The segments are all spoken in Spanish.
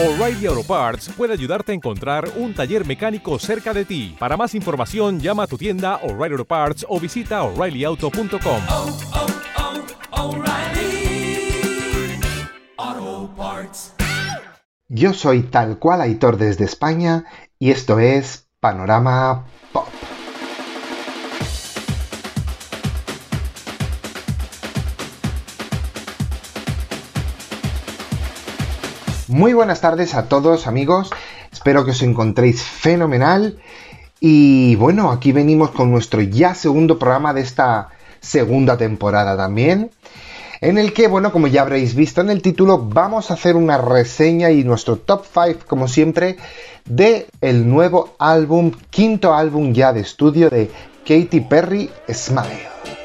O'Reilly Auto Parts puede ayudarte a encontrar un taller mecánico cerca de ti. Para más información, llama a tu tienda O'Reilly Auto Parts o visita oreillyauto.com. oh, oh, Parts. Yo soy tal cual Aitor desde España y esto es Panorama Pop. Muy buenas tardes a todos amigos, espero que os encontréis fenomenal y bueno, aquí venimos con nuestro ya segundo programa de esta segunda temporada también en el que, bueno, como ya habréis visto en el título, vamos a hacer una reseña y nuestro top 5, como siempre, de el nuevo álbum, quinto álbum ya de estudio de Katy Perry, Smile.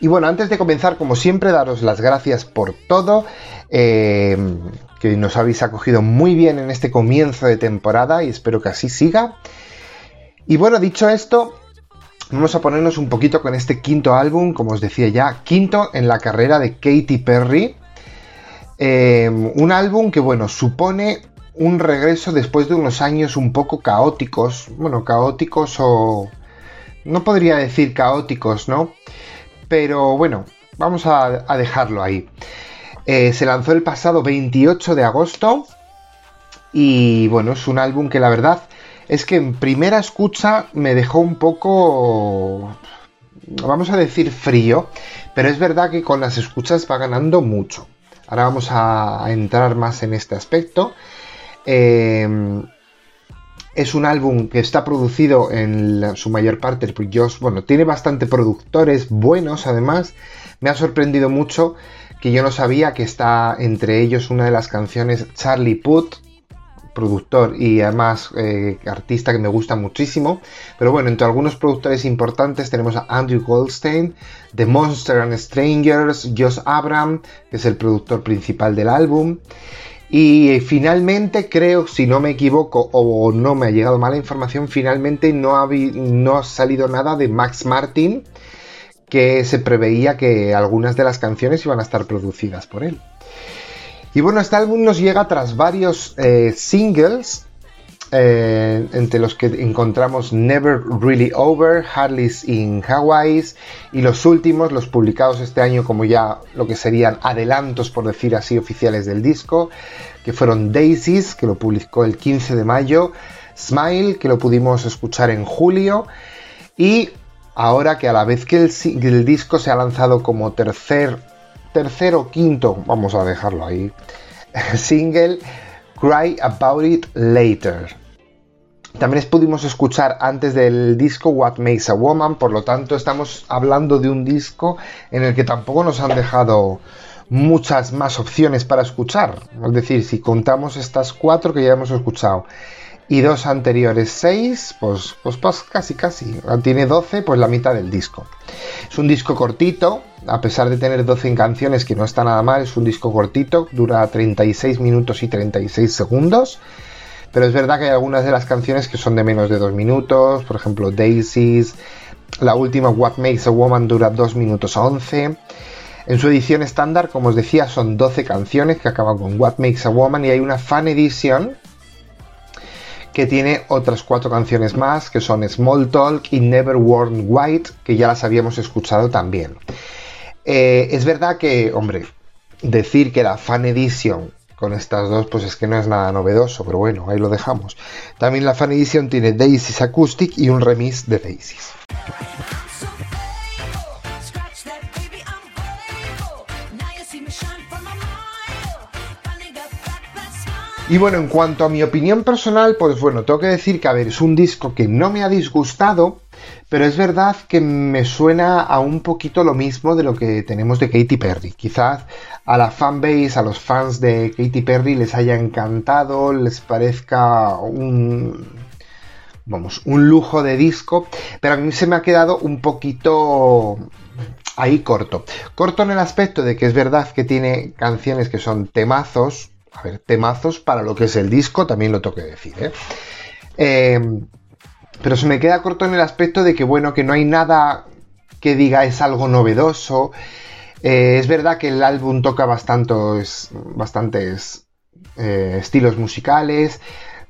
Y bueno, antes de comenzar, como siempre, daros las gracias por todo, eh, que nos habéis acogido muy bien en este comienzo de temporada y espero que así siga. Y bueno, dicho esto, vamos a ponernos un poquito con este quinto álbum, como os decía ya, quinto en la carrera de Katy Perry. Eh, un álbum que, bueno, supone un regreso después de unos años un poco caóticos. Bueno, caóticos o... No podría decir caóticos, ¿no? Pero bueno, vamos a, dejarlo ahí. Eh, se lanzó el pasado 28 de agosto y bueno, es un álbum que la verdad es que en primera escucha me dejó un poco, vamos a decir, frío, pero es verdad que con las escuchas va ganando mucho. Ahora vamos a, a entrar más en este aspecto. Eh, es un álbum que está producido en su mayor parte por Josh. Bueno, tiene bastante productores buenos, además. Me ha sorprendido mucho que yo no sabía que está entre ellos una de las canciones Charlie Puth, productor y además eh, artista que me gusta muchísimo. Pero bueno, entre algunos productores importantes tenemos a Andrew Goldstein, The Monster and Strangers, Josh Abram, que es el productor principal del álbum. Y finalmente creo, si no me equivoco o no me ha llegado mala información, finalmente no ha, no ha salido nada de Max Martin, que se preveía que algunas de las canciones iban a estar producidas por él. Y bueno, este álbum nos llega tras varios eh, singles, eh, entre los que encontramos Never Really Over, Harley's in Hawaii y los últimos, los publicados este año como ya lo que serían adelantos, por decir así, oficiales del disco, que fueron Daisies, que lo publicó el 15 de mayo, Smile, que lo pudimos escuchar en julio, y ahora que a la vez que el, el disco se ha lanzado como tercer, tercero quinto, vamos a dejarlo ahí, single, Cry About It Later. También pudimos escuchar antes del disco What Makes a Woman, por lo tanto estamos hablando de un disco en el que tampoco nos han dejado muchas más opciones para escuchar. Es decir, si contamos estas cuatro que ya hemos escuchado y dos anteriores seis, pues, pues, pues casi casi. Tiene 12, pues la mitad del disco. Es un disco cortito, a pesar de tener 12 canciones, que no está nada mal, es un disco cortito, dura 36 minutos y 36 segundos. Pero es verdad que hay algunas de las canciones que son de menos de 2 minutos, por ejemplo Daisies, la última What Makes a Woman dura 2 minutos 11. En su edición estándar, como os decía, son 12 canciones que acaban con What Makes a Woman y hay una fan edition que tiene otras cuatro canciones más, que son Small Talk y Never Worn White, que ya las habíamos escuchado también. Eh, es verdad que, hombre, decir que la Fan Edition con estas dos, pues es que no es nada novedoso, pero bueno, ahí lo dejamos. También la Fan Edition tiene Daisies Acoustic y un remix de Daisies. Y bueno, en cuanto a mi opinión personal, pues bueno, tengo que decir que, a ver, es un disco que no me ha disgustado, pero es verdad que me suena a un poquito lo mismo de lo que tenemos de Katy Perry. Quizás a la fanbase, a los fans de Katy Perry les haya encantado, les parezca un, vamos, un lujo de disco, pero a mí se me ha quedado un poquito ahí corto. Corto en el aspecto de que es verdad que tiene canciones que son temazos, a ver, temazos para lo que es el disco, también lo tengo decir, ¿eh? Eh, pero se me queda corto en el aspecto de que, bueno, que no hay nada que diga es algo novedoso. Eh, es verdad que el álbum toca bastantes, bastantes eh, estilos musicales,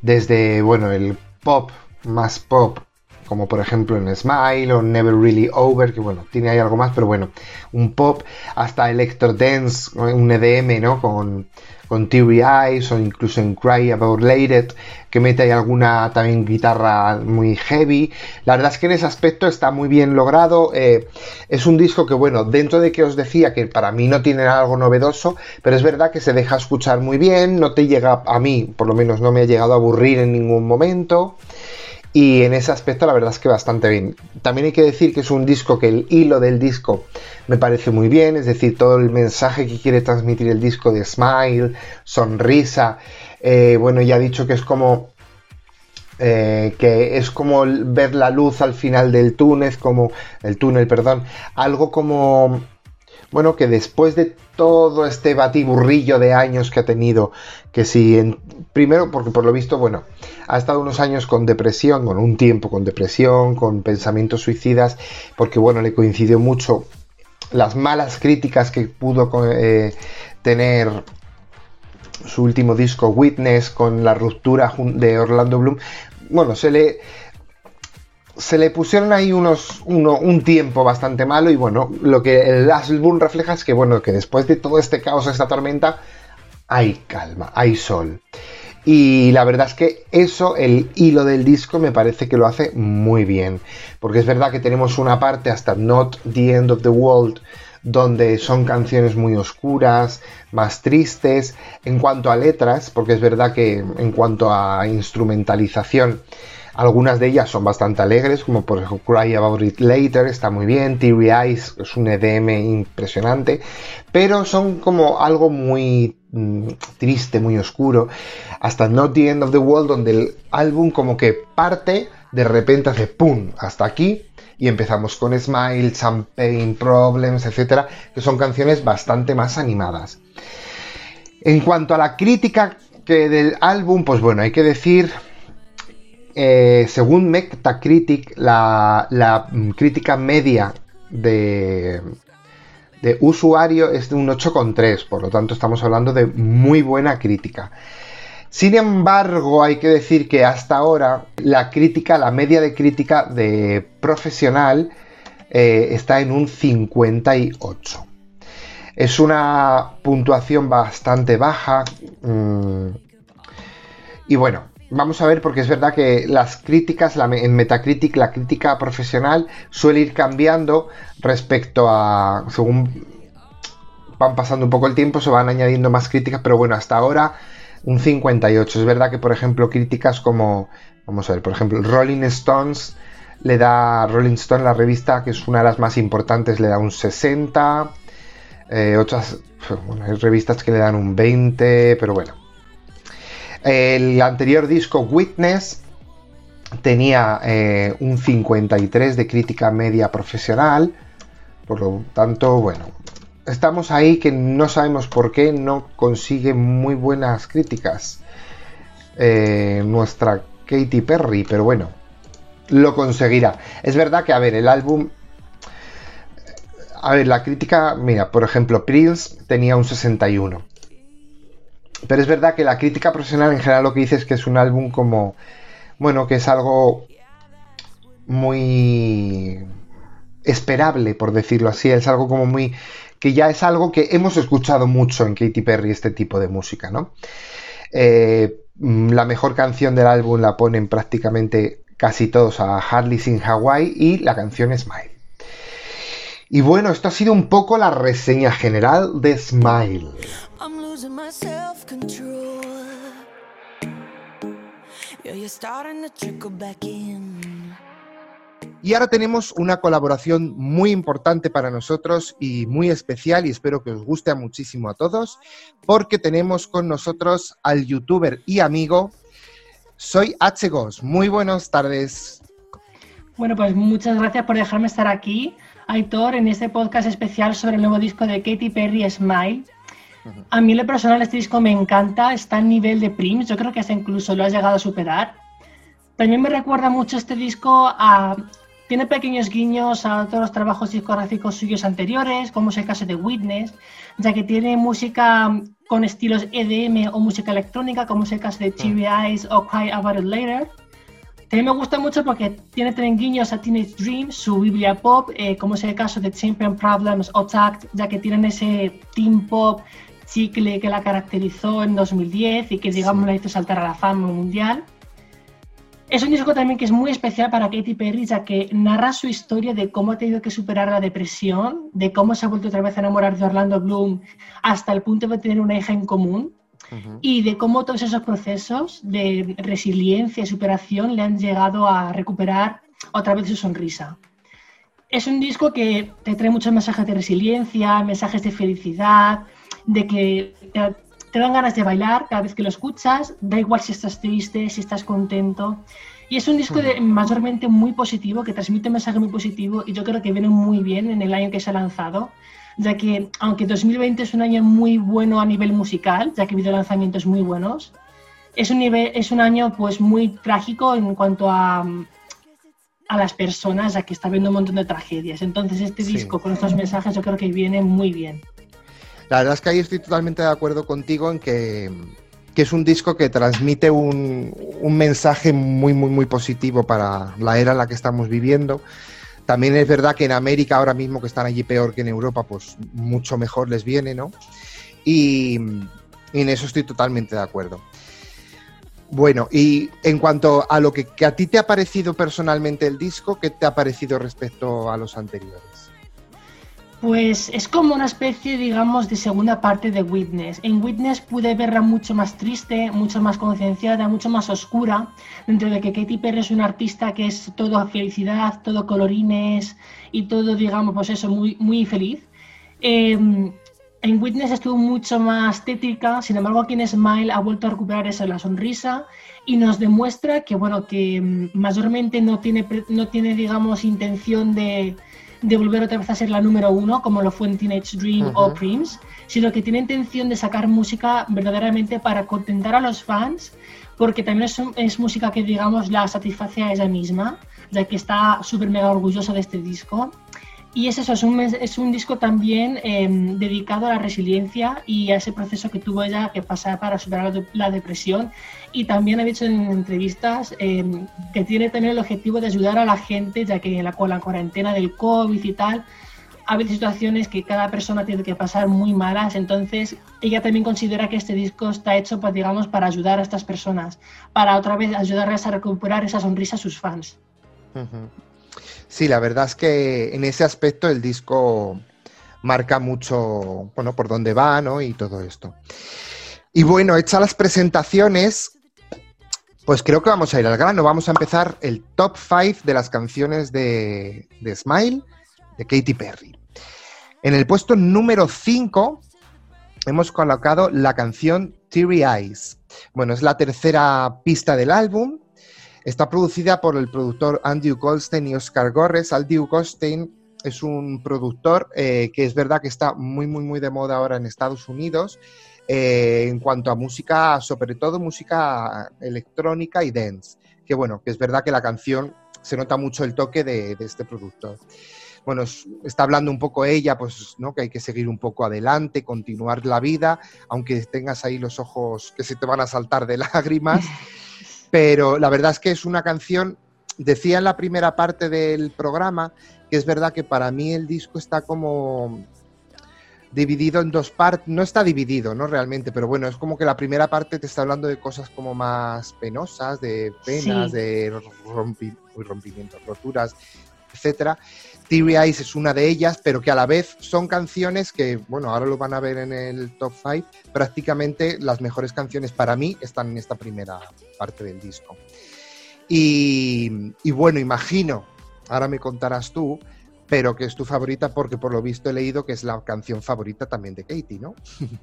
desde bueno, el pop, más pop, como por ejemplo en Smile o Never Really Over, que bueno, tiene ahí algo más, pero bueno, un pop, hasta Electro Dance, un EDM, ¿no? Con, con Teary Eyes o incluso en Cry About Later, que mete ahí alguna también guitarra muy heavy. La verdad es que en ese aspecto está muy bien logrado. Eh, es un disco que, bueno, dentro de que os decía que para mí no tiene algo novedoso, pero es verdad que se deja escuchar muy bien, no te llega, a mí por lo menos no me ha llegado a aburrir en ningún momento. Y en ese aspecto la verdad es que bastante bien. También hay que decir que es un disco que el hilo del disco me parece muy bien, es decir, todo el mensaje que quiere transmitir el disco de smile, sonrisa, eh, bueno, ya he dicho que es como eh, que es como ver la luz al final del túnel, como el túnel, perdón, algo como bueno, que después de todo este batiburrillo de años que ha tenido, que si en, primero porque por lo visto, bueno, ha estado unos años con depresión, bueno, un tiempo con depresión, con pensamientos suicidas, porque bueno, le coincidió mucho las malas críticas que pudo eh, tener su último disco Witness con la ruptura de Orlando Bloom, bueno, se le se le pusieron ahí unos un tiempo bastante malo y bueno, lo que el álbum refleja es que bueno, que después de todo este caos, esta tormenta, hay calma, hay sol. Y la verdad es que eso, el hilo del disco, me parece que lo hace muy bien. Porque es verdad que tenemos una parte hasta Not the End of the World, donde son canciones muy oscuras, más tristes. En cuanto a letras, porque es verdad que en cuanto a instrumentalización, algunas de ellas son bastante alegres, como por ejemplo Cry About It Later, está muy bien, Teary Eyes es un EDM impresionante, pero son como algo muy mm, triste, muy oscuro, hasta Not the End of the World, donde el álbum como que parte, de repente hace ¡pum! hasta aquí, y empezamos con Smile, Champagne Problems, etcétera, que son canciones bastante más animadas. En cuanto a la crítica que del álbum, pues bueno, hay que decir eh, según Metacritic, la, la crítica media de, de usuario es de un 8,3, por lo tanto estamos hablando de muy buena crítica. Sin embargo, hay que decir que hasta ahora la crítica, la media de crítica de profesional eh, está en un 58. Es una puntuación bastante baja. Mm, y bueno, vamos a ver, porque es verdad que las críticas, en Metacritic, la crítica profesional suele ir cambiando respecto a, según van pasando un poco el tiempo, se van añadiendo más críticas, pero bueno, hasta ahora un 58. Es verdad que, por ejemplo, críticas como, vamos a ver, por ejemplo, Rolling Stones le da, Rolling Stone, la revista, que es una de las más importantes, le da un 60. Eh, otras, bueno, hay revistas que le dan un 20, pero bueno, el anterior disco, Witness, tenía eh, un 53 de crítica media profesional. Por lo tanto, bueno, estamos ahí que no sabemos por qué no consigue muy buenas críticas eh, nuestra Katy Perry, pero bueno, lo conseguirá. Es verdad que, a ver, el álbum... A ver, la crítica, mira, por ejemplo, Prince tenía un 61. Pero es verdad que la crítica profesional en general lo que dice es que es un álbum como, bueno, que es algo muy esperable, por decirlo así, es algo como muy, que ya es algo que hemos escuchado mucho en Katy Perry, este tipo de música, ¿no? Eh, la mejor canción del álbum la ponen prácticamente casi todos a Harley sin Hawaii y la canción Smile. Y bueno, esto ha sido un poco la reseña general de Smile. Y ahora tenemos una colaboración muy importante para nosotros y muy especial y espero que os guste muchísimo a todos porque tenemos con nosotros al youtuber y amigo Soy HGOS. Muy buenas tardes. Bueno, pues muchas gracias por dejarme estar aquí, Aitor, en este podcast especial sobre el nuevo disco de Katy Perry, Smile. A mí en lo personal este disco me encanta, está en nivel de Prince, yo creo que hasta incluso lo has llegado a superar. También me recuerda mucho este disco a tiene pequeños guiños a todos los trabajos discográficos suyos anteriores, como es el caso de Witness, ya que tiene música con estilos EDM o música electrónica, como es el caso de Teary Eyes o Cry About It Later. También me gusta mucho porque tiene también guiños a Teenage Dream, su biblia pop, eh, como es el caso de Champion Problems o Tact, ya que tienen ese teen pop chicle que la caracterizó en 2010 y que digamos la hizo saltar a la fama mundial. Es un disco también que es muy especial para Katy Perry, ya que narra su historia de cómo ha tenido que superar la depresión, de cómo se ha vuelto otra vez a enamorar de Orlando Bloom hasta el punto de tener una hija en común y de cómo todos esos procesos de resiliencia y superación le han llegado a recuperar otra vez su sonrisa. Es un disco que te trae muchos mensajes de resiliencia, mensajes de felicidad, de que te, te dan ganas de bailar cada vez que lo escuchas, da igual si estás triste, si estás contento. Y es un disco de, mayormente muy positivo, que transmite un mensaje muy positivo y yo creo que viene muy bien en el año que se ha lanzado, ya que aunque 2020 es un año muy bueno a nivel musical, ya que ha habido lanzamientos muy buenos, es un, nivel, es un año pues muy trágico en cuanto a, a las personas, ya que está habiendo un montón de tragedias. Entonces este Sí. disco con estos mensajes yo creo que viene muy bien. La verdad es que ahí estoy totalmente de acuerdo contigo en que, que es un disco que transmite un, un mensaje muy, muy, muy positivo para la era en la que estamos viviendo. También es verdad que en América ahora mismo que están allí peor que en Europa, pues mucho mejor les viene, ¿no? Y, en eso estoy totalmente de acuerdo. Bueno, y en cuanto a lo que, que a ti te ha parecido personalmente el disco, ¿qué te ha parecido respecto a los anteriores? Pues es como una especie, digamos, de segunda parte de Witness. En Witness pude verla mucho más triste, mucho más concienciada, mucho más oscura, dentro de que Katy Perry es una artista que es todo felicidad, todo colorines y todo, digamos, pues eso, muy, muy feliz. Eh, en Witness estuvo mucho más tétrica, sin embargo aquí en Smile ha vuelto a recuperar eso, la sonrisa y nos demuestra que, bueno, que mm, mayormente no tiene, no tiene digamos, intención de, de volver otra vez a ser la número uno, como lo fue en Teenage Dream o Ujú. Prince, sino que tiene intención de sacar música verdaderamente para contentar a los fans, porque también es música que, digamos, la satisface a ella misma, ya que está súper mega orgullosa de este disco. Y es eso, es un, es un disco también eh, dedicado a la resiliencia y a ese proceso que tuvo ella que pasar para superar la, la depresión. Y también ha dicho en entrevistas eh, que tiene también el objetivo de ayudar a la gente, ya que la, con la cuarentena del COVID y tal, ha habido situaciones que cada persona tiene que pasar muy malas. Entonces, ella también considera que este disco está hecho, pues, digamos, para ayudar a estas personas, para otra vez ayudarles a recuperar esa sonrisa a sus fans. Ujú. Sí, la verdad es que en ese aspecto el disco marca mucho, bueno, por dónde va, ¿no? Y todo esto. Y bueno, hechas las presentaciones, pues creo que vamos a ir al grano. Vamos a empezar el top 5 de las canciones de, de Smile de Katy Perry. En el puesto número 5 hemos colocado la canción Teary Eyes. Bueno, es la tercera pista del álbum. Está producida por el productor Andrew Goldstein y Oscar Gorres. Andrew Goldstein es un productor eh, que es verdad que está muy, muy, muy de moda ahora en Estados Unidos eh, en cuanto a música, sobre todo música electrónica y dance. Que bueno, que es verdad que la canción se nota mucho el toque de, de este productor. Bueno, es- está hablando un poco ella, pues, ¿no? Que hay que seguir un poco adelante, continuar la vida, aunque tengas ahí los ojos que se te van a saltar de lágrimas pero la verdad es que es una canción, decía en la primera parte del programa, que es verdad que para mí el disco está como dividido en dos partes, no está dividido, ¿no? Realmente, pero bueno, es como que la primera parte te está hablando de cosas como más penosas, de penas, Sí. de rompi- rompimientos, roturas, etcétera. Teary Eyes es una de ellas, pero que a la vez son canciones que, bueno, ahora lo van a ver en el top 5, prácticamente las mejores canciones para mí están en esta primera parte del disco. Y, bueno, imagino, ahora me contarás tú, pero que es tu favorita porque por lo visto he leído que es la canción favorita también de Katie, ¿no?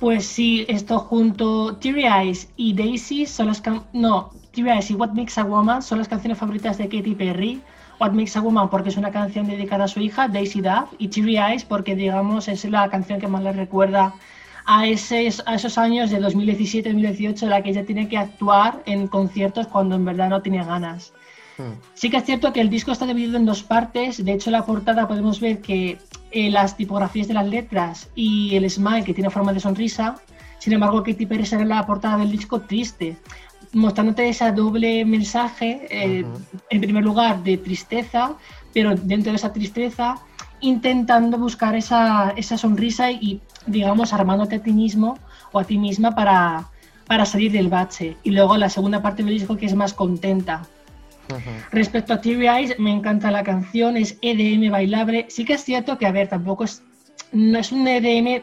Pues sí, esto junto Teary Eyes y Daisy son las no, Teary Eyes y What Makes a Woman son las canciones favoritas de Katy Perry. What Makes a Woman porque es una canción dedicada a su hija, Daisy Duff, y Teary Eyes porque digamos es la canción que más le recuerda a, ese, a esos años de 2017-2018 en la que ella tiene que actuar en conciertos cuando en verdad no tiene ganas. Sí que es cierto que el disco está dividido en dos partes. De hecho, en la portada podemos ver que eh, las tipografías de las letras y el smile que tiene forma de sonrisa. Sin embargo, Katy Perry sale en la portada del disco triste, mostrándote ese doble mensaje, eh, en primer lugar, de tristeza, pero dentro de esa tristeza intentando buscar esa, esa sonrisa y, digamos, armándote a ti mismo o a ti misma para, para salir del bache. Y luego la segunda parte del disco que es más contenta. Respecto a Teary Eyes, me encanta la canción, es EDM bailable. Sí que es cierto que, a ver, tampoco es, no es un EDM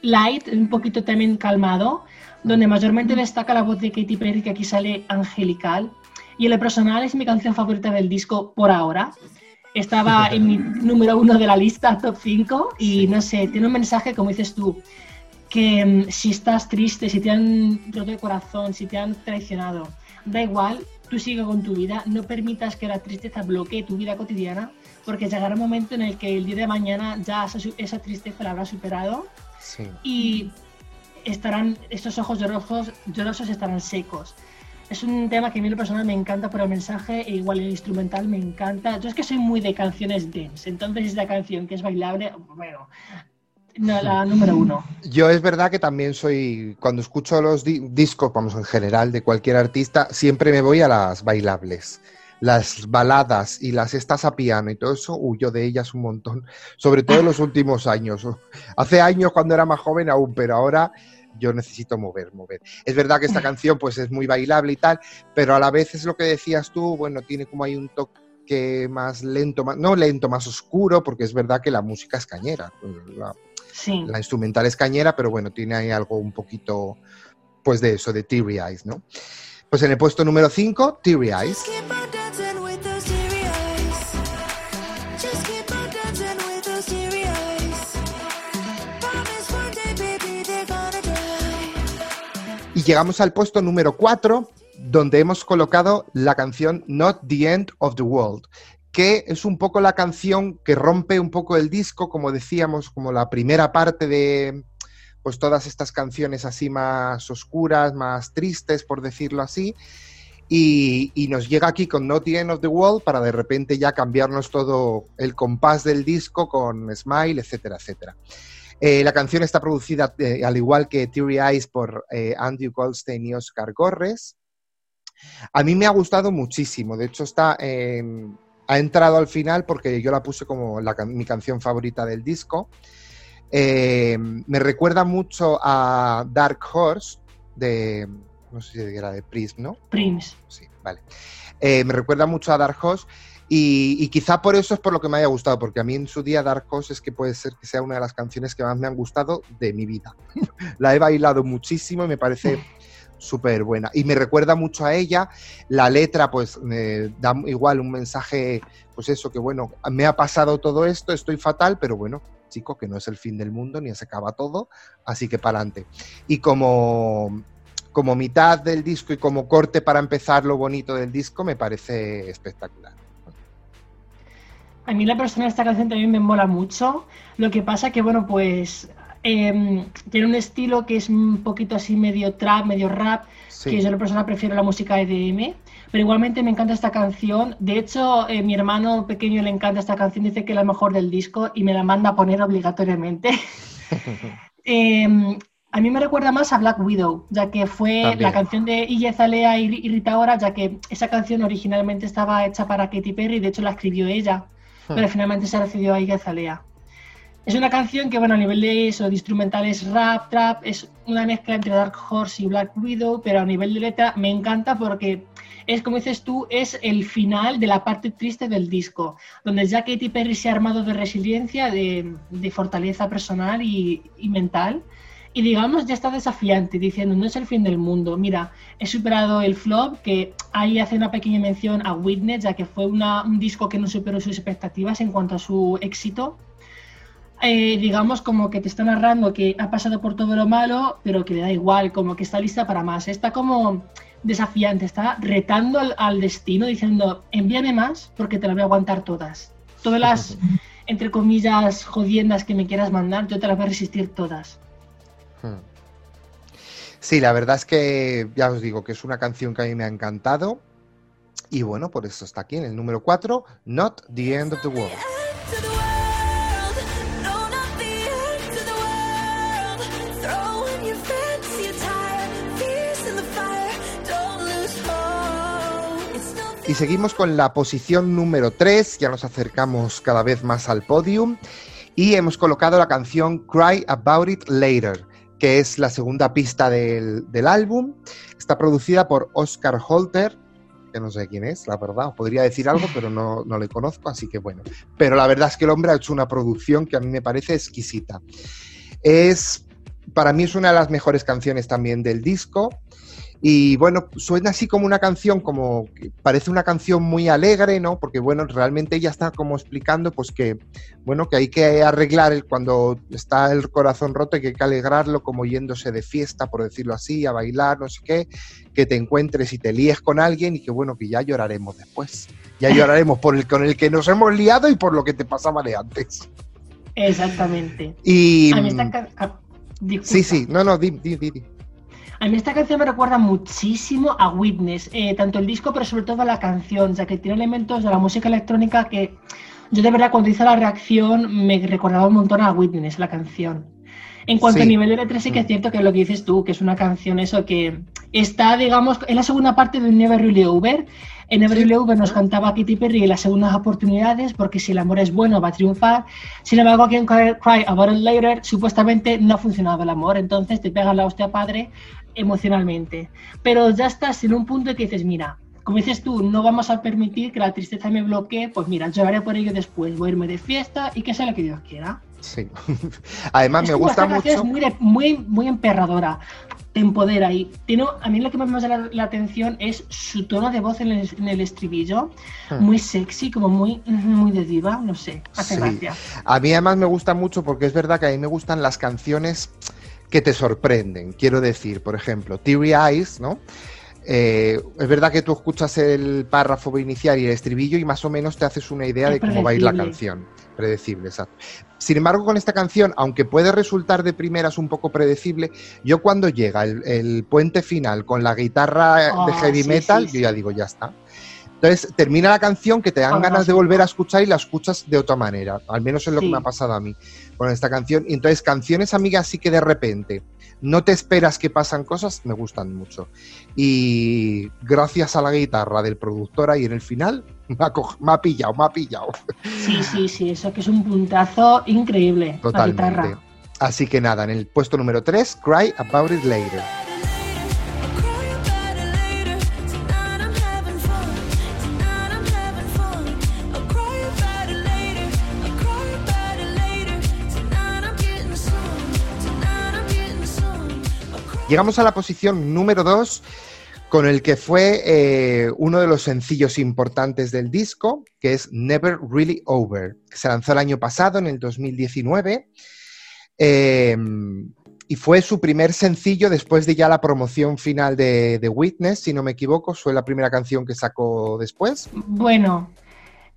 light, un poquito también calmado, donde mayormente destaca la voz de Katy Perry, que aquí sale angelical. Y el personal es mi canción favorita del disco por ahora. Estaba en mi número uno de la lista, top 5, y no sé, tiene un mensaje, como dices tú, que mm, si estás triste, si te han roto el corazón, si te han traicionado, da igual, tú sigue con tu vida, no permitas que la tristeza bloquee tu vida cotidiana, porque llegará un momento en el que el día de mañana ya esa, tristeza la habrá superado y estarán, estos ojos llorosos, llorosos estarán secos. Es un tema que a mí lo personal me encanta por el mensaje e igual el instrumental me encanta. Yo es que soy muy de canciones dance, entonces esta canción que es bailable, bueno, la número uno. Yo es verdad que también soy, cuando escucho los discos, vamos, en general, de cualquier artista, siempre me voy a las bailables. Las baladas y las estas a piano y todo eso, huyo de ellas un montón, sobre todo en los últimos años. Hace años cuando era más joven aún, pero ahora yo necesito mover, mover. Es verdad que esta canción pues es muy bailable y tal, pero a la vez es lo que decías tú, bueno, tiene como hay un toque más lento, más, no lento, más oscuro, porque es verdad que la música es cañera. La, la instrumental es cañera, pero bueno, tiene ahí algo un poquito, pues de eso, de Teary Eyes, ¿no? Pues en el puesto número 5, Teary Eyes. Llegamos al puesto número 4, donde hemos colocado la canción Not the End of the World, que es un poco la canción que rompe un poco el disco, como decíamos, como la primera parte de pues todas estas canciones así más oscuras, más tristes, por decirlo así. Y, nos llega aquí con Not the End of the World para de repente ya cambiarnos todo el compás del disco con Smile, etcétera, etcétera. Eh, la canción está producida, eh, al igual que Teary Eyes, por eh, Andrew Goldstein y Oscar Gorres. A mí me ha gustado muchísimo, de hecho está en ha entrado al final porque yo la puse como mi canción favorita del disco. Eh, me recuerda mucho a Dark Horse de. No sé si era de Prince, ¿no? Prince. Sí, vale. Eh, me recuerda mucho a Dark Horse y, quizá por eso es por lo que me haya gustado, porque a mí en su día Dark Horse es que puede ser que sea una de las canciones que más me han gustado de mi vida. la he bailado muchísimo y me parece súper buena. Y me recuerda mucho a ella. La letra, pues, me da igual un mensaje, pues eso, que bueno, me ha pasado todo esto, estoy fatal, pero bueno, chico, que no es el fin del mundo, ni se acaba todo, así que para adelante. Y como, como mitad del disco y como corte para empezar lo bonito del disco, me parece espectacular. A mí la persona de esta canción también me mola mucho. Lo que pasa que, bueno, pues Em, tiene un estilo que es un poquito así medio trap, medio rap, que yo la persona prefiero la música EDM, pero igualmente me encanta esta canción. De hecho, eh, mi hermano pequeño le encanta esta canción, dice que es la mejor del disco y me la manda a poner obligatoriamente. Em, a mí me recuerda más a Black Widow, ya que fue la canción de Ille Zalea y, Rita Ora, ya que esa canción originalmente estaba hecha para Katy Perry, de hecho la escribió ella, hmm. pero finalmente se recibió a Ille Zalea. Es una canción que, bueno, a nivel de eso, de instrumental es rap, trap, es una mezcla entre Dark Horse y Black Widow, pero a nivel de letra me encanta porque es, como dices tú, es el final de la parte triste del disco, donde ya Katy Perry se ha armado de resiliencia, de, fortaleza personal y, mental, y digamos ya está desafiante, diciendo, no es el fin del mundo, mira, he superado el flop, que ahí hace una pequeña mención a Witness, ya que fue un disco que no superó sus expectativas en cuanto a su éxito eh, digamos, como que te está narrando que ha pasado por todo lo malo, pero que le da igual, como que está lista para más. Está como desafiante, está retando al, destino, diciendo, envíame más porque te las voy a aguantar todas. Todas las, entre comillas, jodiendas que me quieras mandar, yo te las voy a resistir todas. Hmm. Sí, la verdad es que ya os digo que es una canción que a mí me ha encantado. Y bueno, por eso está aquí en el número 4, Not the End of the World. Y seguimos con la posición número 3, ya nos acercamos cada vez más al podium. Y hemos colocado la canción Cry About It Later, que es la segunda pista del, del álbum. Está producida por Oscar Holter, que no sé quién es, la verdad. Podría decir algo, pero no, no le conozco, así que bueno. Pero la verdad es que el hombre ha hecho una producción que a mí me parece exquisita. Es, para mí es una de las mejores canciones también del disco. Y bueno, suena así como una canción, como parece una canción muy alegre, ¿no? Porque bueno, realmente ella está como explicando, pues que, bueno, que hay que arreglar el, cuando está el corazón roto, y que hay que alegrarlo como yéndose de fiesta, por decirlo así, a bailar, no sé qué, que te encuentres y te líes con alguien y que bueno, que ya lloraremos después. Ya lloraremos por el con el que nos hemos liado y por lo que te pasaba de antes. Exactamente. Y A mí esta disculpa. sí, sí, no, no, di, di. A mí esta canción me recuerda muchísimo a Witness, eh, tanto el disco, pero sobre todo la canción, ya que tiene elementos de la música electrónica que yo de verdad cuando hice la reacción me recordaba un montón a Witness, la canción. En cuanto Sí. a nivel de letra, sí que es cierto que lo que dices tú, que es una canción eso que está, digamos, en la segunda parte de Never Really Over. En Never Sí. Really Over nos cantaba Katy Perry en las segundas oportunidades, porque si el amor es bueno va a triunfar. Sin embargo, aquí en Cry Cry About It Later supuestamente no ha funcionado el amor, entonces te pega la hostia padre emocionalmente. Pero ya estás en un punto que dices, mira, como dices tú, no vamos a permitir que la tristeza me bloquee, pues mira, lloraré por ello después, voy a irme de fiesta y que sea lo que Dios quiera. Sí. Además, Es me gusta mucho. Es muy, muy, muy emperradora, te empodera y tiene, a mí lo que más me llama la, la atención es su tono de voz en el, en el estribillo, Hmm. muy sexy, como muy, muy de diva, no sé, hace Sí. gracia. A mí además me gusta mucho porque es verdad que a mí me gustan las canciones que te sorprenden. Quiero decir, por ejemplo, Teary Eyes, ¿no? Eh, es verdad que tú escuchas el párrafo inicial y el estribillo y más o menos te haces una idea Es de cómo va a ir la canción. Predecible, exacto. Sin embargo, con esta canción, aunque puede resultar de primeras un poco predecible, yo cuando llega el, el puente final con la guitarra de Ah, heavy sí, metal, sí, yo ya digo, ya está. Entonces termina la canción que te dan ganas de volver a escuchar y la escuchas de otra manera. Al menos es lo que me ha pasado a mí con esta canción. Y entonces, canciones amigas sí que de repente no te esperas que pasan cosas, me gustan mucho. Y gracias a la guitarra del productor ahí en el final, me ha, me ha pillado, me ha pillado. Sí, sí, sí, eso que es un puntazo increíble, la Totalmente. guitarra. Así que nada, en el puesto número 3, Cry About It Later. Llegamos a la posición número 2, con el que fue eh, uno de los sencillos importantes del disco, que es Never Really Over, que se lanzó el año pasado, en el 2019, eh, y fue su primer sencillo después de ya la promoción final de, de Witness, si no me equivoco, fue la primera canción que sacó después. Bueno,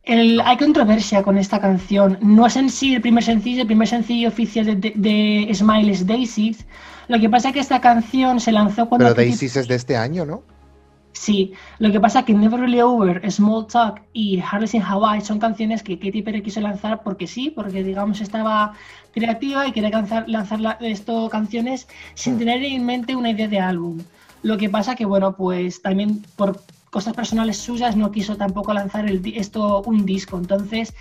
hay controversia con esta canción. No es en sí el primer sencillo, el primer sencillo oficial de, de, de Smile es Daisies. Lo que pasa es que esta canción se lanzó cuando... Pero Daisies es de este año, ¿no? Sí, lo que pasa es que Never Really Over, Small Talk y Harley's in Hawaii son canciones que Katy Perry quiso lanzar porque sí, porque digamos estaba creativa y quería lanzar, lanzar la- esto canciones sin tener en mente una idea de álbum. Lo que pasa que bueno, pues también por cosas personales suyas no quiso tampoco lanzar el, esto un disco, entonces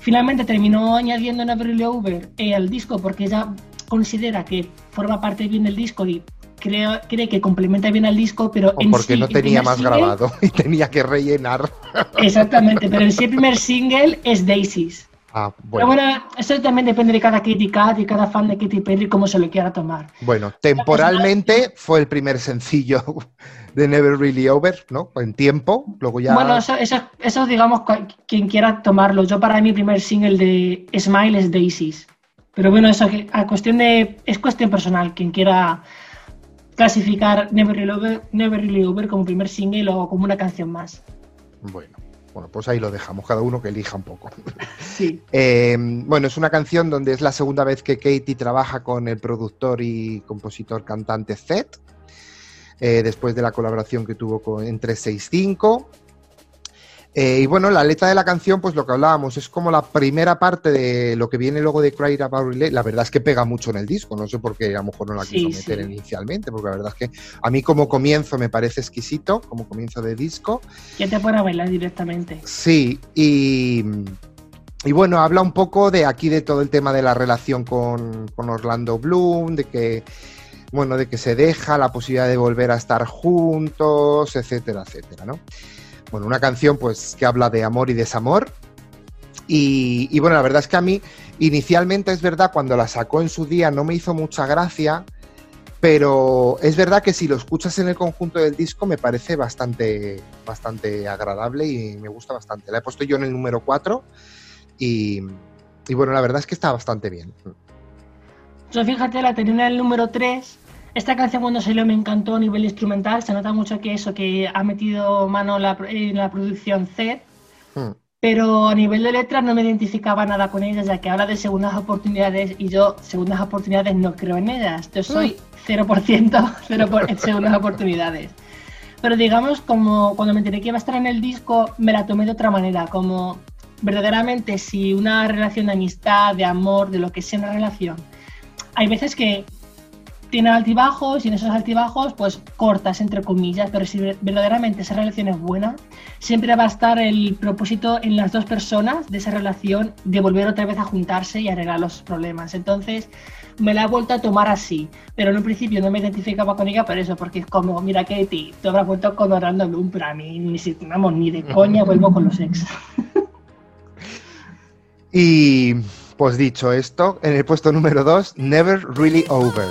finalmente terminó añadiendo Never Really Over eh, al disco porque ella considera que forma parte bien del disco y cree, cree que complementa bien al disco, pero O en porque sí, no tenía más single- grabado y tenía que rellenar. Exactamente, pero en sí el primer single es Daisies. Ah, Pero bueno. eso también depende de cada Cat y cada fan de Katy Perry cómo se lo quiera tomar. Bueno, temporalmente fue el primer sencillo de Never Really Over, ¿no? En tiempo, luego ya... Bueno, eso, eso, eso digamos quien quiera tomarlo. Yo para mí primer single de Smile es Daisies. Pero bueno, eso que- a cuestión de es cuestión personal. Quien quiera clasificar Never Really Over, Never Really Over como primer single o como una canción más. Bueno, bueno, pues ahí lo dejamos, cada uno que elija un poco. Sí. Eh, bueno, es una canción donde es la segunda vez que Katie trabaja con el productor y compositor cantante Zed, eh, después de la colaboración que tuvo con, en 365. Eh, y bueno, la letra de la canción, pues lo que hablábamos, es como la primera parte de lo que viene luego de Cry About Relay. La verdad es que pega mucho en el disco, no sé por qué a lo mejor no la Sí, quiso meter sí. inicialmente, porque la verdad es que a mí como comienzo me parece exquisito, como comienzo de disco. Ya te puedes bailar directamente. Sí, y, y bueno, habla un poco de aquí de todo el tema de la relación con, con Orlando Bloom, de que bueno, de que se deja la posibilidad de volver a estar juntos, etcétera, etcétera, ¿no? Bueno, una canción pues que habla de amor y desamor. Y, y bueno, la verdad es que a mí inicialmente es verdad, cuando la sacó en su día no me hizo mucha gracia, pero es verdad que si lo escuchas en el conjunto del disco me parece bastante, bastante agradable y me gusta bastante. La he puesto yo en el número 4 y, y bueno, la verdad es que está bastante bien. Yo fíjate, la tenía en el número 3. Esta canción cuando salió me encantó a nivel instrumental. Se nota mucho que eso, que ha metido mano la, en la producción Z. Hmm. Pero a nivel de letras no me identificaba nada con ella, ya que habla de segundas oportunidades y yo segundas oportunidades no creo en ellas. Yo soy 0%, 0 por, en segundas oportunidades. Pero digamos, como cuando me enteré que iba a estar en el disco, me la tomé de otra manera, como verdaderamente si una relación de amistad, de amor, de lo que sea una relación, hay veces que tiene altibajos y en esos altibajos pues cortas entre comillas, pero si verdaderamente esa relación es buena, siempre va a estar el propósito en las dos personas de esa relación de volver otra vez a juntarse y arreglar los problemas. Entonces me la he vuelto a tomar así, pero en un principio no me identificaba con ella por eso, porque es como, mira Katie, te habrás vuelto con Orlando Bloom, pero a mí ni, si- vamos, ni de coña vuelvo con los ex. Y pues dicho esto, en el puesto número 2, Never Really Over.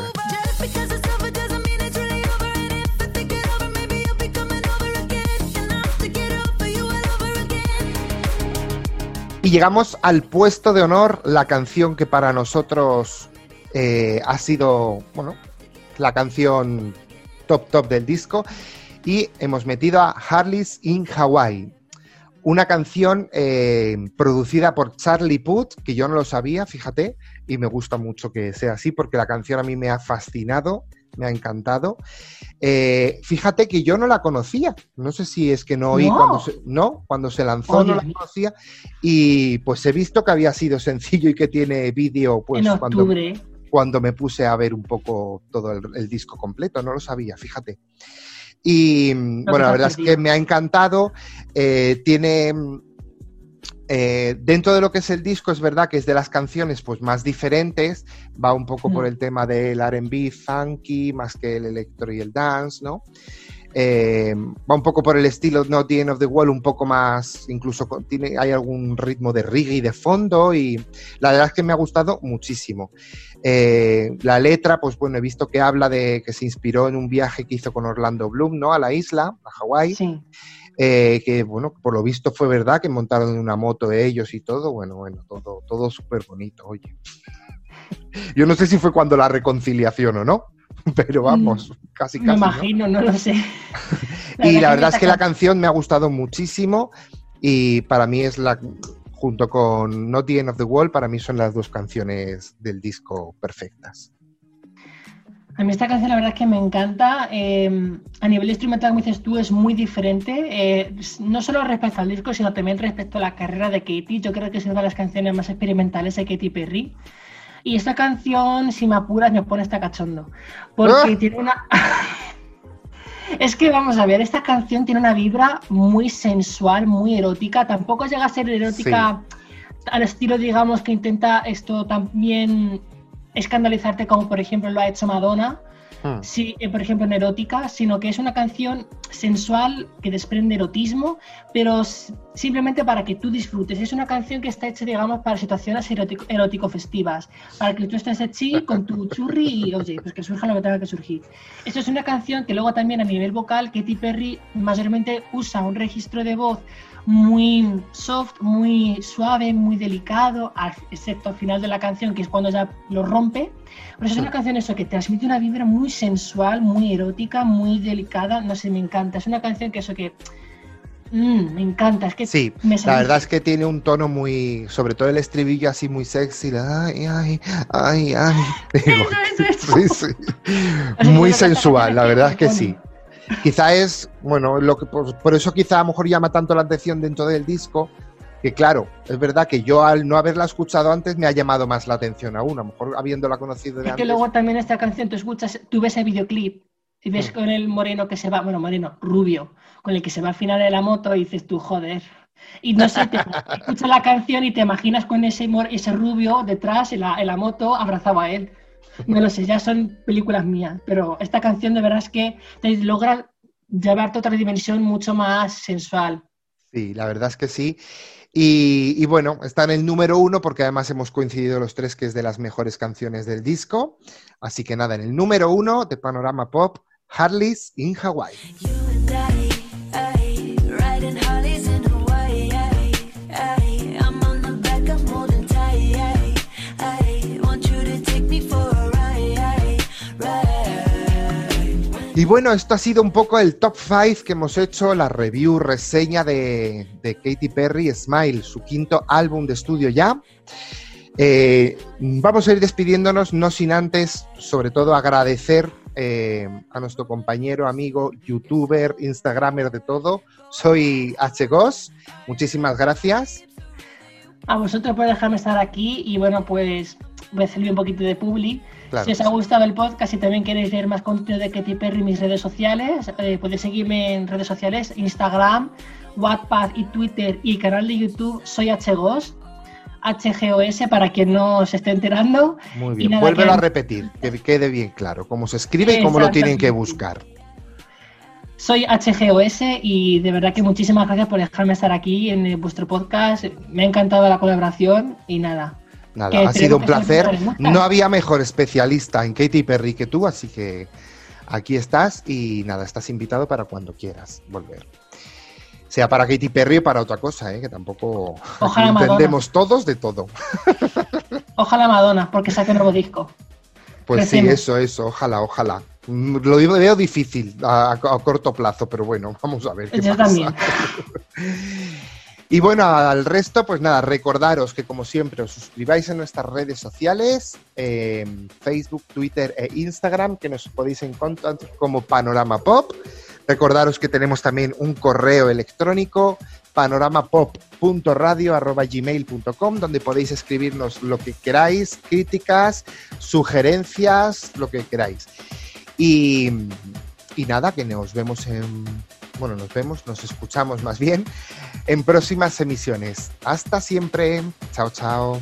Y llegamos al puesto de honor, la canción que para nosotros eh, ha sido, bueno, la canción top top del disco. Y hemos metido a Harley's in Hawaii. Una canción eh, producida por Charlie Puth, que yo no lo sabía, fíjate, y me gusta mucho que sea así, porque la canción a mí me ha fascinado, me ha encantado. Eh, fíjate que yo no la conocía, no sé si es que no oí No. cuando se, no, cuando se lanzó no la conocía, y pues he visto que había sido sencillo y que tiene vídeo pues en cuando, octubre. cuando me puse a ver un poco todo el, el disco completo, no lo sabía, fíjate. Y bueno, la verdad es que me ha encantado. eh, tiene. Eh, dentro de lo que es el disco, es verdad que es de las canciones pues, más diferentes. Va un poco por el tema del RB funky, más que el electro y el dance, ¿no? Eh, va un poco por el estilo Not the End of the Wall, un poco más, incluso tiene, hay algún ritmo de reggae de fondo y la verdad es que me ha gustado muchísimo. Eh, la letra, pues bueno, he visto que habla de que se inspiró en un viaje que hizo con Orlando Bloom, ¿no? A la isla, a Hawái, Sí. Eh, que bueno, por lo visto fue verdad que montaron una moto ellos y todo, bueno, bueno, todo, todo súper bonito, oye. Yo no sé si fue cuando la reconciliación o no, pero vamos, casi Me casi. ¿no? imagino, no lo sé. Y la verdad es que la can- canción me ha gustado muchísimo y para mí es la, junto con Not the End of the World, para mí son las dos canciones del disco perfectas. A mí esta canción la verdad es que me encanta. eh, a nivel instrumental, como dices tú, es muy diferente. eh, no solo respecto al disco, sino también respecto a la carrera de Katy. Yo creo que es una de las canciones más experimentales de Katy Perry. Y esta canción, si me apuras, me pone esta cachondo. Porque ¡Ah! tiene una... es que vamos a ver, esta canción tiene una vibra muy sensual, muy erótica. Tampoco llega a ser erótica al estilo, digamos, que intenta esto también escandalizarte como por ejemplo lo ha hecho Madonna, sí, eh, por ejemplo en erótica, sino que es una canción sensual que desprende erotismo, pero simplemente para que tú disfrutes. Es una canción que está hecha, digamos, para situaciones erótico- erótico-festivas, para que tú estés allí con tu churri y, oye, pues que surja lo que tenga que surgir. Esto es una canción que luego también a nivel vocal, Katy Perry mayormente usa un registro de voz muy soft, muy suave, muy delicado, excepto al final de la canción, que es cuando ya lo rompe. Pero es una canción eso que transmite una vibra muy sensual, muy erótica, muy delicada. No sé, me encanta. Es una canción que eso que mm, me encanta. Es que Sí, me la verdad es que tiene un tono muy, sobre todo el estribillo así muy sexy, ay, ay, ay, ay. Digo, Eso, eso, sí, sí. O sea, Muy que sensual, la que verdad es que pone- sí. Quizá es, bueno, lo que por, por eso quizá a lo mejor llama tanto la atención dentro del disco, que claro, es verdad que yo al no haberla escuchado antes me ha llamado más la atención aún, a lo mejor habiéndola conocido de Es que luego también esta canción, tú escuchas, tú ves el videoclip y ves Mm. con el moreno que se va, bueno, moreno, rubio, con el que se va al final de la moto y dices tú, joder. Y no sé, te escuchas la canción y te imaginas con ese, ese rubio detrás en la, en la moto abrazado a él. No lo sé, ya son películas mías, pero esta canción de verdad es que te logra llevarte a otra dimensión mucho más sensual. Sí, la verdad es que sí. Y, y bueno, está en el número uno porque además hemos coincidido los tres que es de las mejores canciones del disco. Así que nada, en el número uno de Panorama Pop, Harley's in Hawaii. Y bueno, esto ha sido un poco el top 5 que hemos hecho, la review, reseña de, Katy Perry, Smile, su quinto álbum de estudio ya. Eh, vamos a ir despidiéndonos, no sin antes, sobre todo, agradecer eh, a nuestro compañero, amigo, youtuber, instagramer de todo. Soy HGOS, muchísimas gracias. A vosotros por dejarme estar aquí y bueno, pues voy a hacerle un poquito de publi. Claro. Si os ha gustado el podcast y también queréis ver más contenido de Katy Perry en mis redes sociales, eh, podéis seguirme en redes sociales, Instagram, Wattpad y Twitter y canal de YouTube Soy HGOS, HGOS para quien no se esté enterando. Muy bien, vuélvelo que- a repetir, que quede bien claro cómo se escribe y cómo lo tienen que buscar. Soy HGOS y de verdad que muchísimas gracias por dejarme estar aquí en eh, vuestro podcast. Me ha encantado la colaboración y nada. Nada, ha sido un placer. No había mejor especialista en Katy Perry que tú, así que aquí estás y nada, estás invitado para cuando quieras volver. Sea para Katy Perry o para otra cosa, ¿eh? que tampoco Ojalá aquí Madonna. entendemos todos de todo. Ojalá Madonna, porque saque un nuevo disco. Pues sí, eso, eso, ojalá, ojalá. Lo veo difícil a, a corto plazo, pero bueno, vamos a ver qué Yo pasa. también. Y bueno, al resto, pues nada, recordaros que como siempre os suscribáis en nuestras redes sociales, eh, Facebook, Twitter e Instagram, que nos podéis encontrar como Panorama Pop. Recordaros que tenemos también un correo electrónico, panoramapop.radio.gmail.com, donde podéis escribirnos lo que queráis, críticas, sugerencias, lo que queráis. Y, y nada, que nos vemos en... Bueno, nos vemos, nos escuchamos más bien en próximas emisiones. Hasta siempre. Chao, chao.